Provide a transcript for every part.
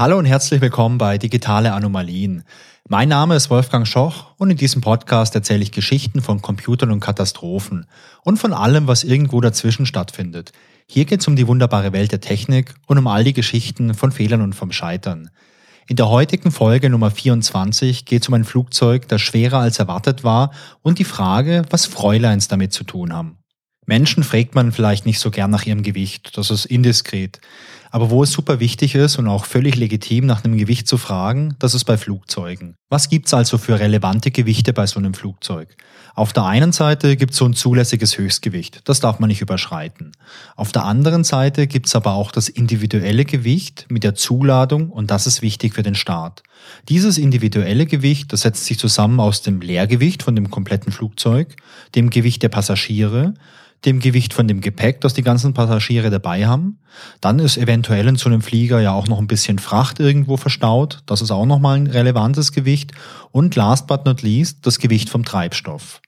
Hallo und herzlich willkommen bei Digitale Anomalien. Mein Name ist Wolfgang Schoch und in diesem Podcast erzähle ich Geschichten von Computern und Katastrophen und von allem, was irgendwo dazwischen stattfindet. Hier geht es um die wunderbare Welt der Technik und um all die Geschichten von Fehlern und vom Scheitern. In der heutigen Folge Nummer 24 geht es um ein Flugzeug, das schwerer als erwartet war und die Frage, was Fräuleins damit zu tun haben. Menschen fragt man vielleicht nicht so gern nach ihrem Gewicht, das ist indiskret. Aber wo es super wichtig ist und auch völlig legitim nach einem Gewicht zu fragen, das ist bei Flugzeugen. Was gibt's also für relevante Gewichte bei so einem Flugzeug? Auf der einen Seite gibt's so ein zulässiges Höchstgewicht, das darf man nicht überschreiten. Auf der anderen Seite gibt's aber auch das individuelle Gewicht mit der Zuladung und das ist wichtig für den Start. Dieses individuelle Gewicht, das setzt sich zusammen aus dem Leergewicht von dem kompletten Flugzeug, dem Gewicht der Passagiere, dem Gewicht von dem Gepäck, das die ganzen Passagiere dabei haben. Dann ist eventuell in so einem Flieger ja auch noch ein bisschen Fracht irgendwo verstaut. Das ist auch nochmal ein relevantes Gewicht. Und last but not least das Gewicht vom Treibstoff.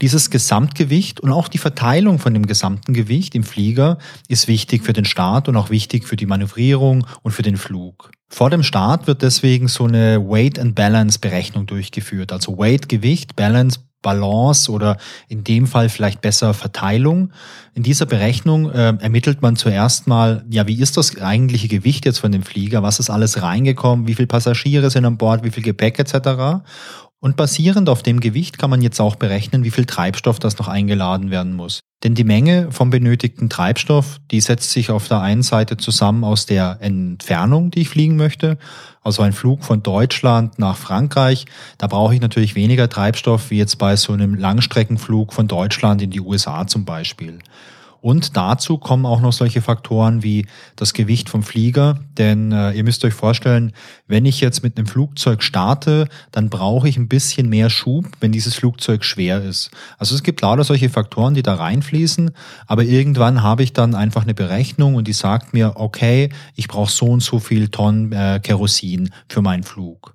Dieses Gesamtgewicht und auch die Verteilung von dem gesamten Gewicht im Flieger ist wichtig für den Start und auch wichtig für die Manövrierung und für den Flug. Vor dem Start wird deswegen so eine Weight and Balance Berechnung durchgeführt. Also Weight, Gewicht, Balance, Balance oder in dem Fall vielleicht besser Verteilung. In dieser Berechnung äh, ermittelt man zuerst mal, ja, wie ist das eigentliche Gewicht jetzt von dem Flieger? Was ist alles reingekommen? Wie viele Passagiere sind an Bord? Wie viel Gepäck etc.? Und basierend auf dem Gewicht kann man jetzt auch berechnen, wie viel Treibstoff das noch eingeladen werden muss. Denn die Menge vom benötigten Treibstoff, die setzt sich auf der einen Seite zusammen aus der Entfernung, die ich fliegen möchte. Also ein Flug von Deutschland nach Frankreich, da brauche ich natürlich weniger Treibstoff wie jetzt bei so einem Langstreckenflug von Deutschland in die USA zum Beispiel. Und dazu kommen auch noch solche Faktoren wie das Gewicht vom Flieger. Denn äh, ihr müsst euch vorstellen, wenn ich jetzt mit einem Flugzeug starte, dann brauche ich ein bisschen mehr Schub, wenn dieses Flugzeug schwer ist. Also es gibt lauter solche Faktoren, die da reinfließen. Aber irgendwann habe ich dann einfach eine Berechnung und die sagt mir, okay, ich brauche so und so viel Tonnen äh, Kerosin für meinen Flug.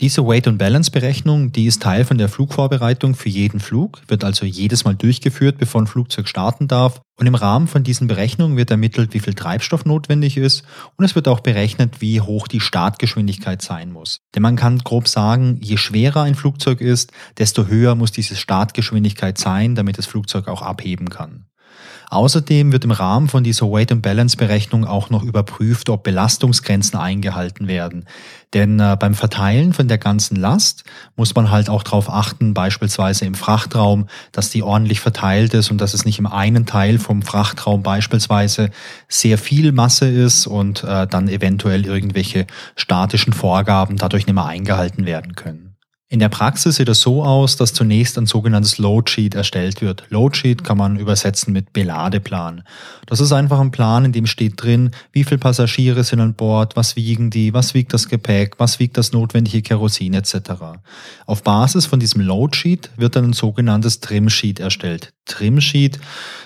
Diese Weight and Balance Berechnung, die ist Teil von der Flugvorbereitung für jeden Flug, wird also jedes Mal durchgeführt, bevor ein Flugzeug starten darf. Und im Rahmen von diesen Berechnungen wird ermittelt, wie viel Treibstoff notwendig ist und es wird auch berechnet, wie hoch die Startgeschwindigkeit sein muss. Denn man kann grob sagen, je schwerer ein Flugzeug ist, desto höher muss diese Startgeschwindigkeit sein, damit das Flugzeug auch abheben kann. Außerdem wird im Rahmen von dieser Weight and Balance Berechnung auch noch überprüft, ob Belastungsgrenzen eingehalten werden. Denn äh, beim Verteilen von der ganzen Last muss man halt auch darauf achten, beispielsweise im Frachtraum, dass die ordentlich verteilt ist und dass es nicht im einen Teil vom Frachtraum beispielsweise sehr viel Masse ist und äh, dann eventuell irgendwelche statischen Vorgaben dadurch nicht mehr eingehalten werden können. In der Praxis sieht es so aus, dass zunächst ein sogenanntes Loadsheet erstellt wird. Loadsheet kann man übersetzen mit Beladeplan. Das ist einfach ein Plan, in dem steht drin, wie viele Passagiere sind an Bord, was wiegen die, was wiegt das Gepäck, was wiegt das notwendige Kerosin etc. Auf Basis von diesem Loadsheet wird dann ein sogenanntes Trimsheet erstellt. Trimsheet,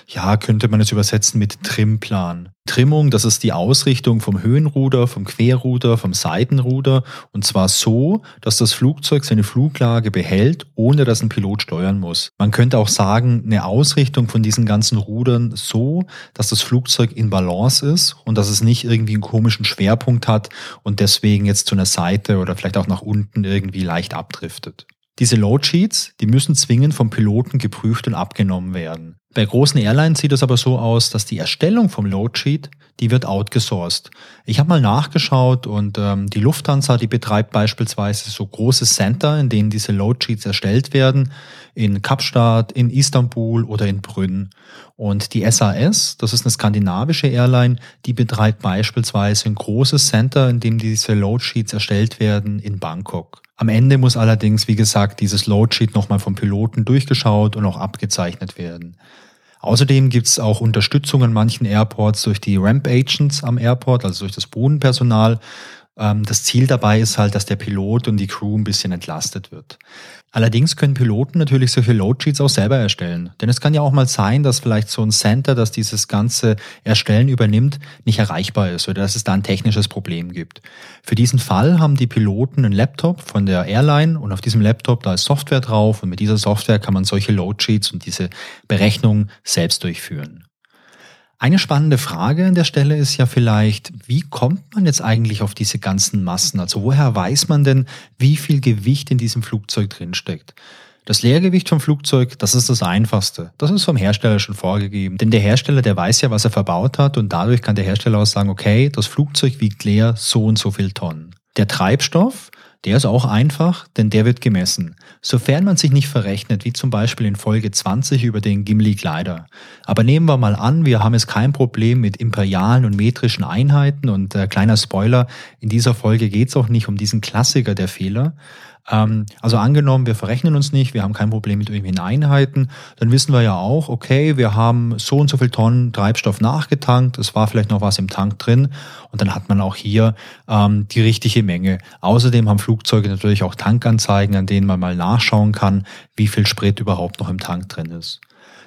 ja, könnte man es übersetzen mit Trimplan. Trimmung, das ist die Ausrichtung vom Höhenruder, vom Querruder, vom Seitenruder und zwar so, dass das Flugzeug seine Fluglage behält, ohne dass ein Pilot steuern muss. Man könnte auch sagen, eine Ausrichtung von diesen ganzen Rudern so, dass das Flugzeug in Balance ist und dass es nicht irgendwie einen komischen Schwerpunkt hat und deswegen jetzt zu einer Seite oder vielleicht auch nach unten irgendwie leicht abdriftet. Diese Loadsheets, die müssen zwingend vom Piloten geprüft und abgenommen werden. Bei großen Airlines sieht es aber so aus, dass die Erstellung vom Loadsheet, die wird outgesourced. Ich habe mal nachgeschaut und ähm, die Lufthansa, die betreibt beispielsweise so große Center, in denen diese Loadsheets erstellt werden, in Kapstadt, in Istanbul oder in Brünn. Und die SAS, das ist eine skandinavische Airline, die betreibt beispielsweise ein großes Center, in dem diese Loadsheets erstellt werden in Bangkok. Am Ende muss allerdings, wie gesagt, dieses Loadsheet nochmal vom Piloten durchgeschaut und auch abgezeichnet werden. Außerdem gibt es auch Unterstützung an manchen Airports durch die Ramp Agents am Airport, also durch das Bodenpersonal. Ähm, das Ziel dabei ist halt, dass der Pilot und die Crew ein bisschen entlastet wird. Allerdings können Piloten natürlich solche Loadsheets auch selber erstellen. Denn es kann ja auch mal sein, dass vielleicht so ein Center, das dieses ganze Erstellen übernimmt, nicht erreichbar ist oder dass es da ein technisches Problem gibt. Für diesen Fall haben die Piloten einen Laptop von der Airline und auf diesem Laptop da ist Software drauf und mit dieser Software kann man solche Loadsheets und diese Berechnungen selbst durchführen. Eine spannende Frage an der Stelle ist ja vielleicht, wie kommt man jetzt eigentlich auf diese ganzen Massen? Also woher weiß man denn, wie viel Gewicht in diesem Flugzeug drinsteckt? Das Leergewicht vom Flugzeug, das ist das Einfachste. Das ist vom Hersteller schon vorgegeben. Denn der Hersteller, der weiß ja, was er verbaut hat und dadurch kann der Hersteller auch sagen, okay, das Flugzeug wiegt leer so und so viel Tonnen. Der Treibstoff, der ist auch einfach, denn der wird gemessen. Sofern man sich nicht verrechnet, wie zum Beispiel in Folge 20 über den Gimli-Glider. Aber nehmen wir mal an, wir haben jetzt kein Problem mit imperialen und metrischen Einheiten und äh, kleiner Spoiler, in dieser Folge geht es auch nicht um diesen Klassiker der Fehler, ähm, also angenommen, wir verrechnen uns nicht, wir haben kein Problem mit irgendwelchen Einheiten, dann wissen wir ja auch, okay, wir haben so und so viel Tonnen Treibstoff nachgetankt, es war vielleicht noch was im Tank drin und dann hat man auch hier ähm, die richtige Menge. Außerdem haben Flugzeuge natürlich auch Tankanzeigen, an denen man mal nachschauen kann, wie viel Sprit überhaupt noch im Tank drin ist.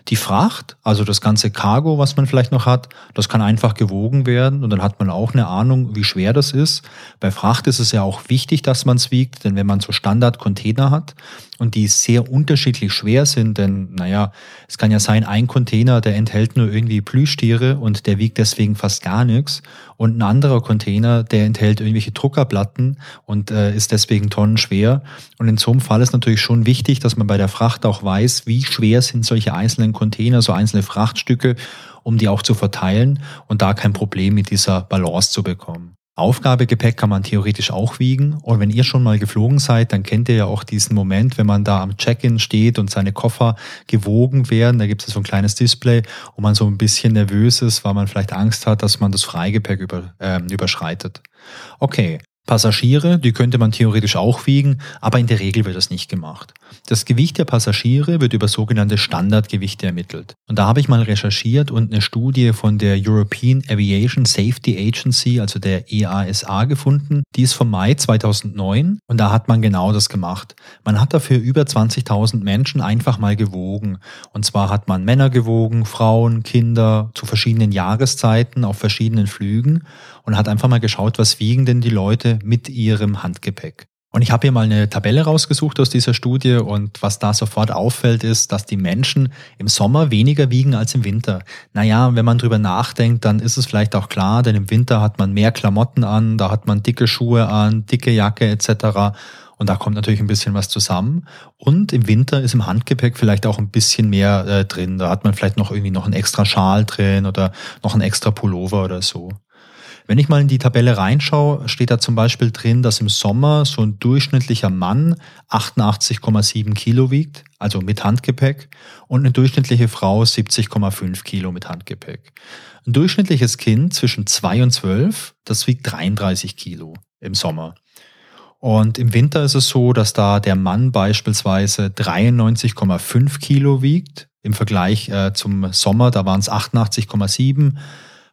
Die Fracht, also das ganze Cargo, was man vielleicht noch hat, das kann einfach gewogen werden und dann hat man auch eine Ahnung, wie schwer das ist. Bei Fracht ist es ja auch wichtig, dass man es wiegt, denn wenn man so Standard-Container hat und die sehr unterschiedlich schwer sind, denn naja, es kann ja sein, ein Container, der enthält nur irgendwie Plüschtiere und der wiegt deswegen fast gar nichts und ein anderer Container, der enthält irgendwelche Druckerplatten und äh, ist deswegen tonnenschwer. Und in so einem Fall ist natürlich schon wichtig, dass man bei der Fracht auch weiß, wie schwer sind solche einzelnen Container, so einzelne Frachtstücke, um die auch zu verteilen und da kein Problem mit dieser Balance zu bekommen. Aufgabegepäck kann man theoretisch auch wiegen. Und wenn ihr schon mal geflogen seid, dann kennt ihr ja auch diesen Moment, wenn man da am Check-in steht und seine Koffer gewogen werden. Da gibt es so ein kleines Display, wo man so ein bisschen nervös ist, weil man vielleicht Angst hat, dass man das Freigepäck über, äh, überschreitet. Okay, Passagiere, die könnte man theoretisch auch wiegen, aber in der Regel wird das nicht gemacht. Das Gewicht der Passagiere wird über sogenannte Standardgewichte ermittelt. Und da habe ich mal recherchiert und eine Studie von der European Aviation Safety Agency, also der EASA, gefunden. Die ist vom Mai 2009 und da hat man genau das gemacht. Man hat dafür über 20.000 Menschen einfach mal gewogen. Und zwar hat man Männer gewogen, Frauen, Kinder zu verschiedenen Jahreszeiten auf verschiedenen Flügen und hat einfach mal geschaut, was wiegen denn die Leute mit ihrem Handgepäck. Und ich habe hier mal eine Tabelle rausgesucht aus dieser Studie und was da sofort auffällt, ist, dass die Menschen im Sommer weniger wiegen als im Winter. Naja, wenn man drüber nachdenkt, dann ist es vielleicht auch klar, denn im Winter hat man mehr Klamotten an, da hat man dicke Schuhe an, dicke Jacke etc. Und da kommt natürlich ein bisschen was zusammen. Und im Winter ist im Handgepäck vielleicht auch ein bisschen mehr äh, drin. Da hat man vielleicht noch irgendwie noch einen extra Schal drin oder noch einen extra Pullover oder so. Wenn ich mal in die Tabelle reinschaue, steht da zum Beispiel drin, dass im Sommer so ein durchschnittlicher Mann 88,7 Kilo wiegt, also mit Handgepäck, und eine durchschnittliche Frau 70,5 Kilo mit Handgepäck. Ein durchschnittliches Kind zwischen 2 und 12, das wiegt 33 Kilo im Sommer. Und im Winter ist es so, dass da der Mann beispielsweise 93,5 Kilo wiegt. Im Vergleich äh, zum Sommer, da waren es 88,7.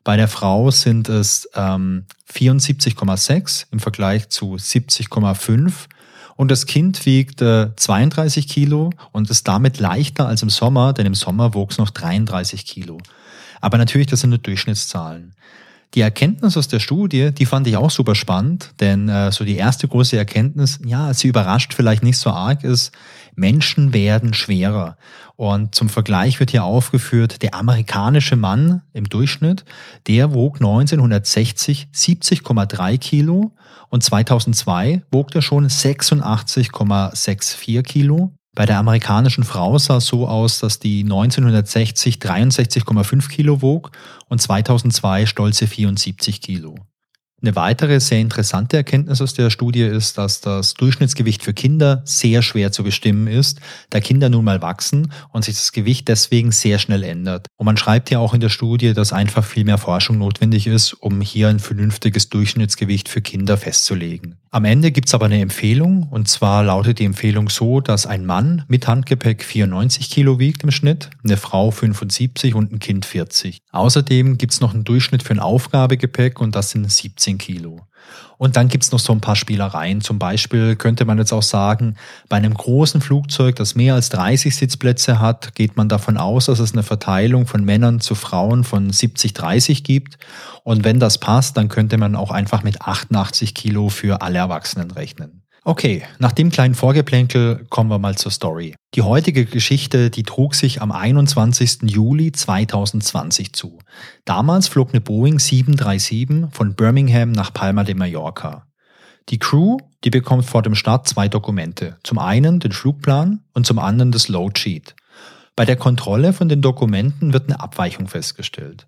Bei der Frau sind es ähm, 74,6 im Vergleich zu 70,5. Und das Kind wiegt äh, 32 Kilo und ist damit leichter als im Sommer, denn im Sommer wog es noch 33 Kilo. Aber natürlich, das sind nur Durchschnittszahlen. Die Erkenntnis aus der Studie, die fand ich auch super spannend, denn äh, so die erste große Erkenntnis, ja, sie überrascht vielleicht nicht so arg, ist, Menschen werden schwerer. Und zum Vergleich wird hier aufgeführt, der amerikanische Mann im Durchschnitt, der wog 1960 70,3 Kilo und 2002 wog er schon 86,64 Kilo. Bei der amerikanischen Frau sah es so aus, dass die 1960 63,5 Kilo wog und 2002 stolze 74 Kilo. Eine weitere sehr interessante Erkenntnis aus der Studie ist, dass das Durchschnittsgewicht für Kinder sehr schwer zu bestimmen ist, da Kinder nun mal wachsen und sich das Gewicht deswegen sehr schnell ändert. Und man schreibt ja auch in der Studie, dass einfach viel mehr Forschung notwendig ist, um hier ein vernünftiges Durchschnittsgewicht für Kinder festzulegen. Am Ende gibt's aber eine Empfehlung und zwar lautet die Empfehlung so, dass ein Mann mit Handgepäck 94 Kilo wiegt im Schnitt, eine Frau 75 und ein Kind 40. Außerdem gibt's noch einen Durchschnitt für ein Aufgabegepäck und das sind 17 Kilo. Und dann gibt's noch so ein paar Spielereien. Zum Beispiel könnte man jetzt auch sagen, bei einem großen Flugzeug, das mehr als 30 Sitzplätze hat, geht man davon aus, dass es eine Verteilung von Männern zu Frauen von 70-30 gibt. Und wenn das passt, dann könnte man auch einfach mit 88 Kilo für alle Erwachsenen rechnen. Okay, nach dem kleinen Vorgeplänkel kommen wir mal zur Story. Die heutige Geschichte, die trug sich am 21. Juli 2020 zu. Damals flog eine Boeing 737 von Birmingham nach Palma de Mallorca. Die Crew, die bekommt vor dem Start zwei Dokumente. Zum einen den Flugplan und zum anderen das Load Sheet. Bei der Kontrolle von den Dokumenten wird eine Abweichung festgestellt.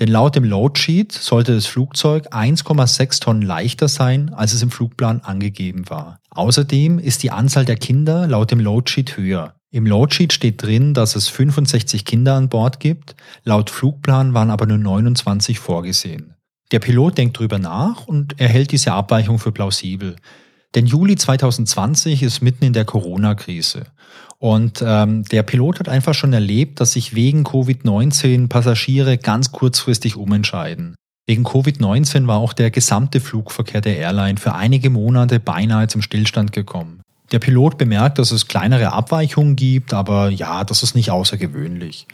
Denn laut dem Loadsheet sollte das Flugzeug 1,6 Tonnen leichter sein, als es im Flugplan angegeben war. Außerdem ist die Anzahl der Kinder laut dem Loadsheet höher. Im Loadsheet steht drin, dass es 65 Kinder an Bord gibt, laut Flugplan waren aber nur 29 vorgesehen. Der Pilot denkt drüber nach und erhält diese Abweichung für plausibel. Denn Juli 2020 ist mitten in der Corona-Krise. Und ähm, der Pilot hat einfach schon erlebt, dass sich wegen Covid-19 Passagiere ganz kurzfristig umentscheiden. Wegen Covid-19 war auch der gesamte Flugverkehr der Airline für einige Monate beinahe zum Stillstand gekommen. Der Pilot bemerkt, dass es kleinere Abweichungen gibt, aber ja, das ist nicht außergewöhnlich.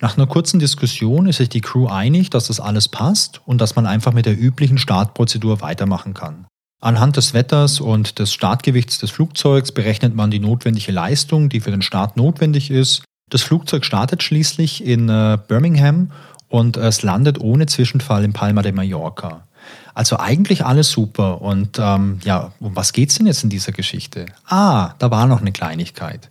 Nach einer kurzen Diskussion ist sich die Crew einig, dass das alles passt und dass man einfach mit der üblichen Startprozedur weitermachen kann. Anhand des Wetters und des Startgewichts des Flugzeugs berechnet man die notwendige Leistung, die für den Start notwendig ist. Das Flugzeug startet schließlich in äh, Birmingham und es landet ohne Zwischenfall in Palma de Mallorca. Also eigentlich alles super. Und ähm, ja, um was geht's denn jetzt in dieser Geschichte? Ah, da war noch eine Kleinigkeit.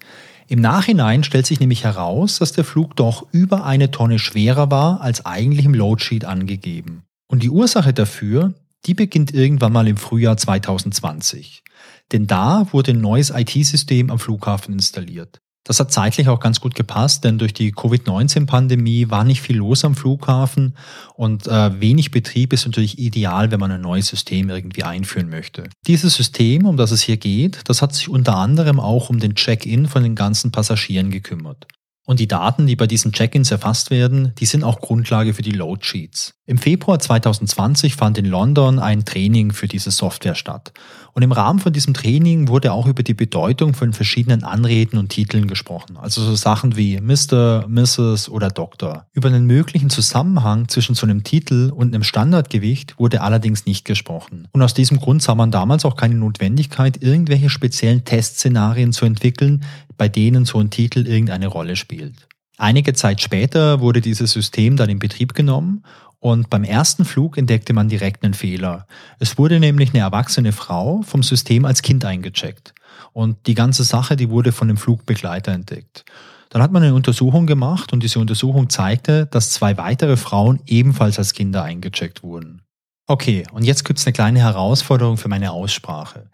Im Nachhinein stellt sich nämlich heraus, dass der Flug doch über eine Tonne schwerer war als eigentlich im Loadsheet angegeben. Und die Ursache dafür, die beginnt irgendwann mal im Frühjahr 2020. Denn da wurde ein neues IT-System am Flughafen installiert. Das hat zeitlich auch ganz gut gepasst, denn durch die Covid-19-Pandemie war nicht viel los am Flughafen und äh, wenig Betrieb ist natürlich ideal, wenn man ein neues System irgendwie einführen möchte. Dieses System, um das es hier geht, das hat sich unter anderem auch um den Check-in von den ganzen Passagieren gekümmert. Und die Daten, die bei diesen Check-ins erfasst werden, die sind auch Grundlage für die Load Sheets. Im Februar 2020 fand in London ein Training für diese Software statt. Und im Rahmen von diesem Training wurde auch über die Bedeutung von verschiedenen Anreden und Titeln gesprochen. Also so Sachen wie Mr., Mrs. oder Dr. Über einen möglichen Zusammenhang zwischen so einem Titel und einem Standardgewicht wurde allerdings nicht gesprochen. Und aus diesem Grund sah man damals auch keine Notwendigkeit, irgendwelche speziellen Testszenarien zu entwickeln, bei denen so ein Titel irgendeine Rolle spielt. Einige Zeit später wurde dieses System dann in Betrieb genommen und beim ersten Flug entdeckte man direkt einen Fehler. Es wurde nämlich eine erwachsene Frau vom System als Kind eingecheckt. Und die ganze Sache, die wurde von dem Flugbegleiter entdeckt. Dann hat man eine Untersuchung gemacht und diese Untersuchung zeigte, dass zwei weitere Frauen ebenfalls als Kinder eingecheckt wurden. Okay, und jetzt gibt's eine kleine Herausforderung für meine Aussprache.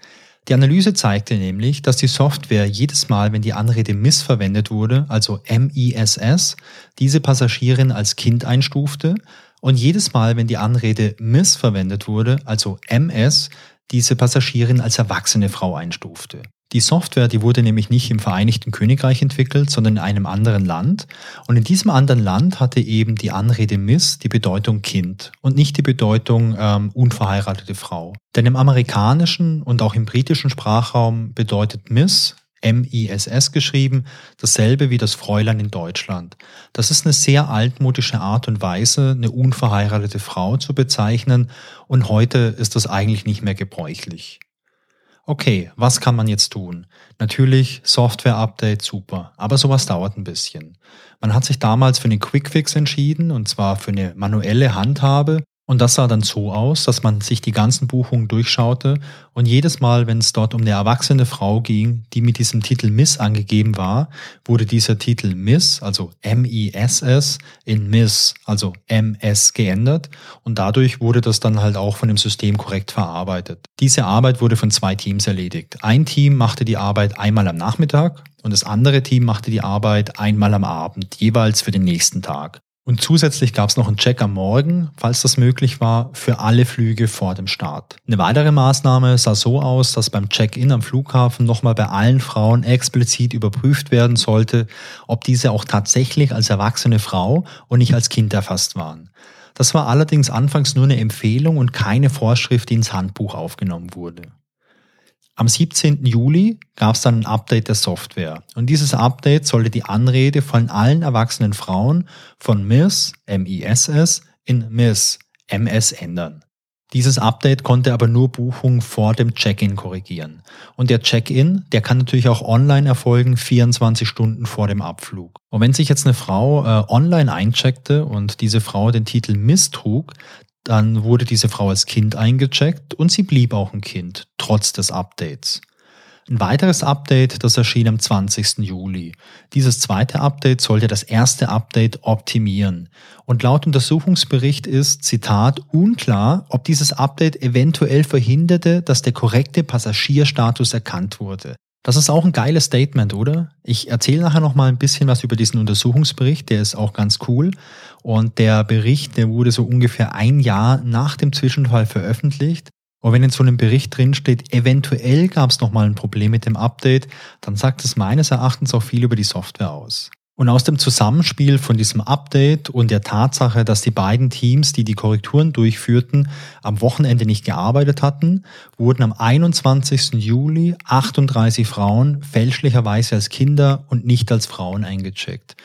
Die Analyse zeigte nämlich, dass die Software jedes Mal, wenn die Anrede missverwendet wurde, also MISS, diese Passagierin als Kind einstufte und jedes Mal, wenn die Anrede missverwendet wurde, also MS, diese Passagierin als erwachsene Frau einstufte. Die Software, die wurde nämlich nicht im Vereinigten Königreich entwickelt, sondern in einem anderen Land. Und in diesem anderen Land hatte eben die Anrede Miss die Bedeutung Kind und nicht die Bedeutung ähm, unverheiratete Frau. Denn im amerikanischen und auch im britischen Sprachraum bedeutet Miss M-I-S-S geschrieben, dasselbe wie das Fräulein in Deutschland. Das ist eine sehr altmodische Art und Weise, eine unverheiratete Frau zu bezeichnen und heute ist das eigentlich nicht mehr gebräuchlich. Okay, was kann man jetzt tun? Natürlich Software-Update, super, aber sowas dauert ein bisschen. Man hat sich damals für einen Quickfix entschieden und zwar für eine manuelle Handhabe und das sah dann so aus, dass man sich die ganzen Buchungen durchschaute und jedes Mal, wenn es dort um eine erwachsene Frau ging, die mit diesem Titel Miss angegeben war, wurde dieser Titel Miss, also M-I-S-S, in Miss, also M-S geändert und dadurch wurde das dann halt auch von dem System korrekt verarbeitet. Diese Arbeit wurde von zwei Teams erledigt. Ein Team machte die Arbeit einmal am Nachmittag und das andere Team machte die Arbeit einmal am Abend, jeweils für den nächsten Tag. Und zusätzlich gab es noch einen Check am Morgen, falls das möglich war, für alle Flüge vor dem Start. Eine weitere Maßnahme sah so aus, dass beim Check-in am Flughafen nochmal bei allen Frauen explizit überprüft werden sollte, ob diese auch tatsächlich als erwachsene Frau und nicht als Kind erfasst waren. Das war allerdings anfangs nur eine Empfehlung und keine Vorschrift, die ins Handbuch aufgenommen wurde. Am 17. Juli gab es dann ein Update der Software. Und dieses Update sollte die Anrede von allen erwachsenen Frauen von Miss, M-I-S-S, in Miss, MS ändern. Dieses Update konnte aber nur Buchungen vor dem Check-in korrigieren. Und der Check-in, der kann natürlich auch online erfolgen, 24 Stunden vor dem Abflug. Und wenn sich jetzt eine Frau äh, online eincheckte und diese Frau den Titel Miss trug, dann wurde diese Frau als Kind eingecheckt und sie blieb auch ein Kind, trotz des Updates. Ein weiteres Update, das erschien am 20. Juli. Dieses zweite Update sollte das erste Update optimieren. Und laut Untersuchungsbericht ist, Zitat, unklar, ob dieses Update eventuell verhinderte, dass der korrekte Passagierstatus erkannt wurde. Das ist auch ein geiles Statement, oder? Ich erzähle nachher noch mal ein bisschen was über diesen Untersuchungsbericht, der ist auch ganz cool. Und der Bericht, der wurde so ungefähr ein Jahr nach dem Zwischenfall veröffentlicht. Und wenn in so einem Bericht drin steht, eventuell gab es nochmal ein Problem mit dem Update, dann sagt es meines Erachtens auch viel über die Software aus. Und aus dem Zusammenspiel von diesem Update und der Tatsache, dass die beiden Teams, die die Korrekturen durchführten, am Wochenende nicht gearbeitet hatten, wurden am 21. Juli 38 Frauen fälschlicherweise als Kinder und nicht als Frauen eingecheckt.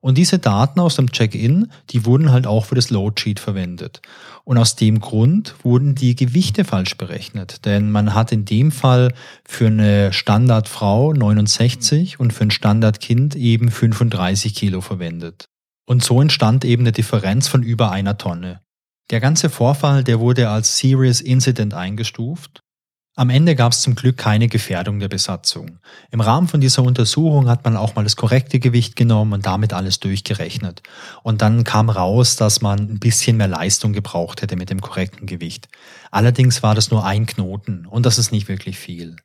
Und diese Daten aus dem Check-in, die wurden halt auch für das Loadsheet verwendet. Und aus dem Grund wurden die Gewichte falsch berechnet. Denn man hat in dem Fall für eine Standardfrau 69 und für ein Standardkind eben 35 Kilo verwendet. Und so entstand eben eine Differenz von über einer Tonne. Der ganze Vorfall, der wurde als Serious Incident eingestuft am Ende gab es zum Glück keine Gefährdung der Besatzung. Im Rahmen von dieser Untersuchung hat man auch mal das korrekte Gewicht genommen und damit alles durchgerechnet. Und dann kam raus, dass man ein bisschen mehr Leistung gebraucht hätte mit dem korrekten Gewicht. Allerdings war das nur ein Knoten und das ist nicht wirklich viel.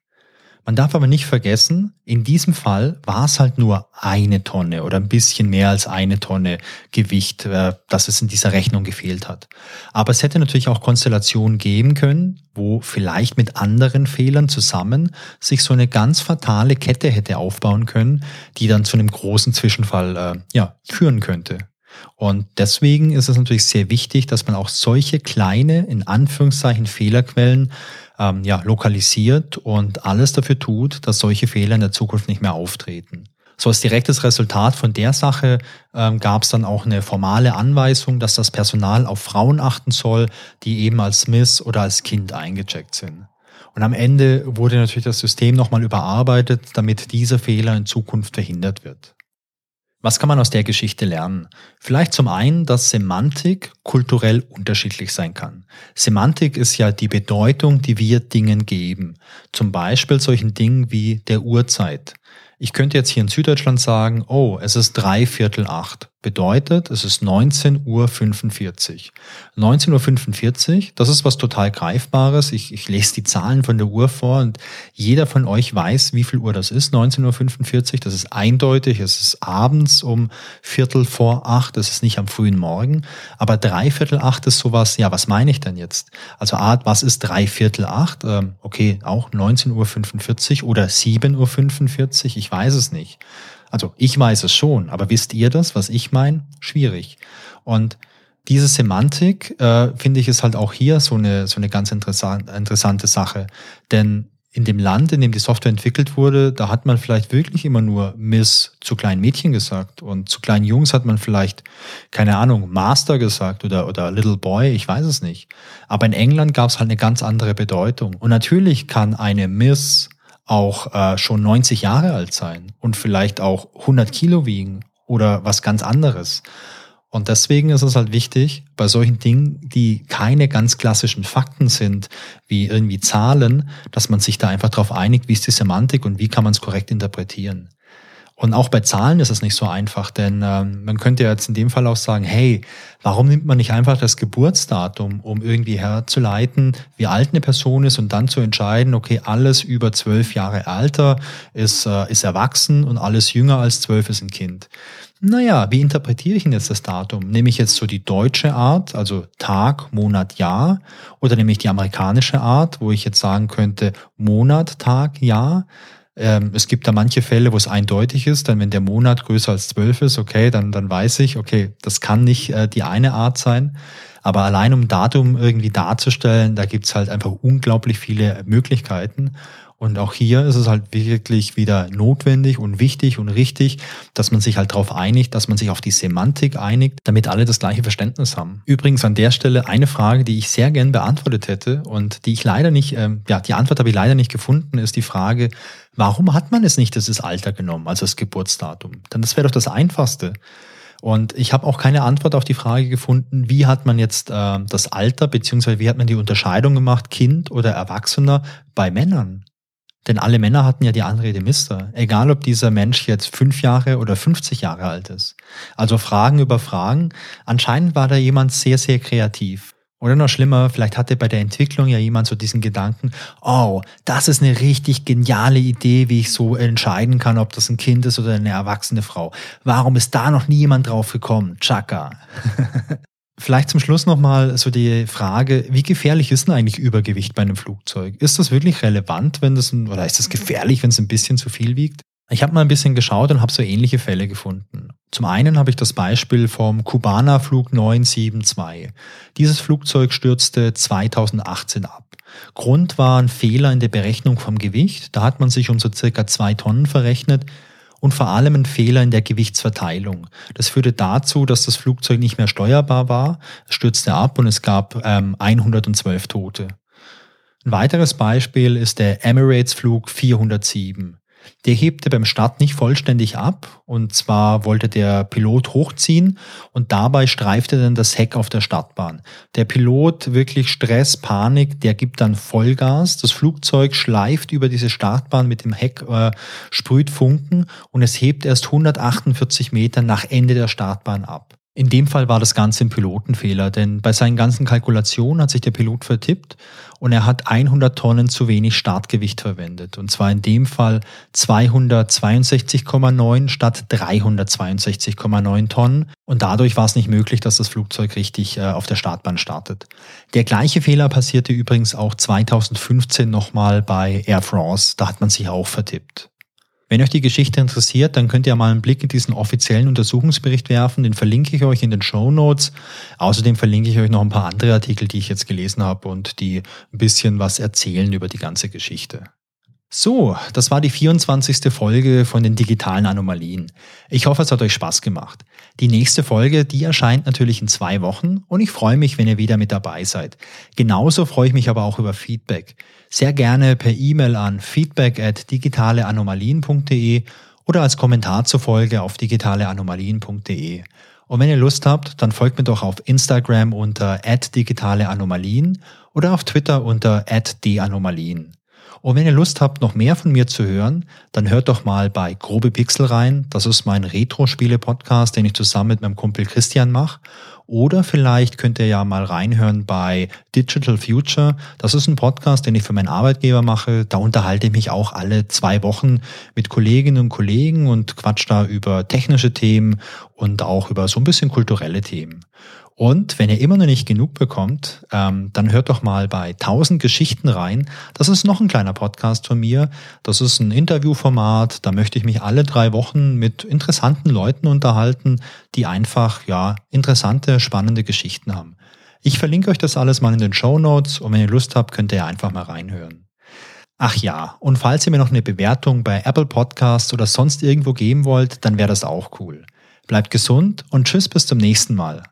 Man darf aber nicht vergessen, in diesem Fall war es halt nur eine Tonne oder ein bisschen mehr als eine Tonne Gewicht, äh, dass es in dieser Rechnung gefehlt hat. Aber es hätte natürlich auch Konstellationen geben können, wo vielleicht mit anderen Fehlern zusammen sich so eine ganz fatale Kette hätte aufbauen können, die dann zu einem großen Zwischenfall äh, ja, führen könnte. Und deswegen ist es natürlich sehr wichtig, dass man auch solche kleine, in Anführungszeichen, Fehlerquellen ähm, ja, lokalisiert und alles dafür tut, dass solche Fehler in der Zukunft nicht mehr auftreten. So als direktes Resultat von der Sache ähm, gab es dann auch eine formale Anweisung, dass das Personal auf Frauen achten soll, die eben als Miss oder als Kind eingecheckt sind. Und am Ende wurde natürlich das System nochmal überarbeitet, damit dieser Fehler in Zukunft verhindert wird. Was kann man aus der Geschichte lernen? Vielleicht zum einen, dass Semantik kulturell unterschiedlich sein kann. Semantik ist ja die Bedeutung, die wir Dingen geben. Zum Beispiel solchen Dingen wie der Uhrzeit. Ich könnte jetzt hier in Süddeutschland sagen, oh, es ist drei Viertel acht. Bedeutet, es ist 19.45 Uhr. 19.45 Uhr, das ist was total Greifbares. Ich, ich lese die Zahlen von der Uhr vor und jeder von euch weiß, wie viel Uhr das ist. 19.45 Uhr, das ist eindeutig. Es ist abends um Viertel vor acht, das ist nicht am frühen Morgen. Aber drei Viertel acht ist sowas, ja, was meine ich denn jetzt? Also Art, was ist drei Viertel acht? Ähm, okay, auch 19.45 Uhr oder 7.45 Uhr, ich weiß es nicht. Also ich weiß es schon, aber wisst ihr das, was ich meine? Schwierig. Und diese Semantik, äh, finde ich, ist halt auch hier so eine, so eine ganz interessant, interessante Sache. Denn in dem Land, in dem die Software entwickelt wurde, da hat man vielleicht wirklich immer nur Miss zu kleinen Mädchen gesagt und zu kleinen Jungs hat man vielleicht, keine Ahnung, Master gesagt oder, oder Little Boy, ich weiß es nicht. Aber in England gab es halt eine ganz andere Bedeutung. Und natürlich kann eine Miss auch äh, schon 90 Jahre alt sein und vielleicht auch 100 Kilo wiegen oder was ganz anderes. Und deswegen ist es halt wichtig, bei solchen Dingen, die keine ganz klassischen Fakten sind, wie irgendwie Zahlen, dass man sich da einfach darauf einigt, wie ist die Semantik und wie kann man es korrekt interpretieren. Und auch bei Zahlen ist es nicht so einfach, denn ähm, man könnte ja jetzt in dem Fall auch sagen, hey, warum nimmt man nicht einfach das Geburtsdatum, um irgendwie herzuleiten, wie alt eine Person ist und dann zu entscheiden, okay, alles über zwölf Jahre Alter ist, äh, ist erwachsen und alles jünger als zwölf ist ein Kind. Naja, wie interpretiere ich denn jetzt das Datum? Nehme ich jetzt so die deutsche Art, also Tag, Monat, Jahr, oder nehme ich die amerikanische Art, wo ich jetzt sagen könnte Monat, Tag, Jahr? Ähm, es gibt da manche Fälle, wo es eindeutig ist, dann wenn der Monat größer als zwölf ist, okay, dann, dann weiß ich, okay, das kann nicht äh, die eine Art sein. Aber allein um Datum irgendwie darzustellen, da gibt's halt einfach unglaublich viele Möglichkeiten. Und auch hier ist es halt wirklich wieder notwendig und wichtig und richtig, dass man sich halt darauf einigt, dass man sich auf die Semantik einigt, damit alle das gleiche Verständnis haben. Übrigens an der Stelle eine Frage, die ich sehr gern beantwortet hätte und die ich leider nicht, ähm, ja, die Antwort habe ich leider nicht gefunden, ist die Frage, warum hat man es nicht das Alter genommen, also das Geburtsdatum? Denn das wäre doch das Einfachste. Und ich habe auch keine Antwort auf die Frage gefunden, wie hat man jetzt äh, das Alter, beziehungsweise wie hat man die Unterscheidung gemacht, Kind oder Erwachsener bei Männern? Denn alle Männer hatten ja die Anrede Mister, egal ob dieser Mensch jetzt fünf Jahre oder 50 Jahre alt ist. Also Fragen über Fragen. Anscheinend war da jemand sehr, sehr kreativ. Oder noch schlimmer, vielleicht hatte bei der Entwicklung ja jemand so diesen Gedanken, oh, das ist eine richtig geniale Idee, wie ich so entscheiden kann, ob das ein Kind ist oder eine erwachsene Frau. Warum ist da noch nie jemand drauf gekommen? Chaka. Vielleicht zum Schluss nochmal so die Frage, wie gefährlich ist denn eigentlich Übergewicht bei einem Flugzeug? Ist das wirklich relevant, wenn das oder ist das gefährlich, wenn es ein bisschen zu viel wiegt? Ich habe mal ein bisschen geschaut und habe so ähnliche Fälle gefunden. Zum einen habe ich das Beispiel vom Cubana Flug 972. Dieses Flugzeug stürzte 2018 ab. Grund war ein Fehler in der Berechnung vom Gewicht. Da hat man sich um so circa zwei Tonnen verrechnet und vor allem ein Fehler in der Gewichtsverteilung. Das führte dazu, dass das Flugzeug nicht mehr steuerbar war, es stürzte ab und es gab ähm, 112 Tote. Ein weiteres Beispiel ist der Emirates Flug 407. Der hebte beim Start nicht vollständig ab und zwar wollte der Pilot hochziehen und dabei streifte dann das Heck auf der Startbahn. Der Pilot wirklich Stress, Panik, der gibt dann Vollgas. Das Flugzeug schleift über diese Startbahn mit dem Heck, äh, sprüht Funken und es hebt erst 148 Meter nach Ende der Startbahn ab. In dem Fall war das Ganze ein Pilotenfehler, denn bei seinen ganzen Kalkulationen hat sich der Pilot vertippt und er hat 100 Tonnen zu wenig Startgewicht verwendet. Und zwar in dem Fall 262,9 statt 362,9 Tonnen. Und dadurch war es nicht möglich, dass das Flugzeug richtig äh, auf der Startbahn startet. Der gleiche Fehler passierte übrigens auch 2015 nochmal bei Air France. Da hat man sich auch vertippt. Wenn euch die Geschichte interessiert, dann könnt ihr mal einen Blick in diesen offiziellen Untersuchungsbericht werfen. Den verlinke ich euch in den Show Notes. Außerdem verlinke ich euch noch ein paar andere Artikel, die ich jetzt gelesen habe und die ein bisschen was erzählen über die ganze Geschichte. So, das war die 24. Folge von den digitalen Anomalien. Ich hoffe, es hat euch Spaß gemacht. Die nächste Folge, die erscheint natürlich in zwei Wochen und ich freue mich, wenn ihr wieder mit dabei seid. Genauso freue ich mich aber auch über Feedback. Sehr gerne per E-Mail an feedback at digitaleanomalien.de oder als Kommentar zur Folge auf digitaleanomalien.de. Und wenn ihr Lust habt, dann folgt mir doch auf Instagram unter digitaleanomalien oder auf Twitter unter @danomalien. Und wenn ihr Lust habt, noch mehr von mir zu hören, dann hört doch mal bei Grobe Pixel rein. Das ist mein Retro-Spiele-Podcast, den ich zusammen mit meinem Kumpel Christian mache. Oder vielleicht könnt ihr ja mal reinhören bei Digital Future. Das ist ein Podcast, den ich für meinen Arbeitgeber mache. Da unterhalte ich mich auch alle zwei Wochen mit Kolleginnen und Kollegen und quatsch da über technische Themen und auch über so ein bisschen kulturelle Themen. Und wenn ihr immer noch nicht genug bekommt, ähm, dann hört doch mal bei 1000 Geschichten rein. Das ist noch ein kleiner Podcast von mir. Das ist ein Interviewformat. Da möchte ich mich alle drei Wochen mit interessanten Leuten unterhalten, die einfach, ja, interessante, spannende Geschichten haben. Ich verlinke euch das alles mal in den Show Notes und wenn ihr Lust habt, könnt ihr einfach mal reinhören. Ach ja, und falls ihr mir noch eine Bewertung bei Apple Podcasts oder sonst irgendwo geben wollt, dann wäre das auch cool. Bleibt gesund und tschüss bis zum nächsten Mal.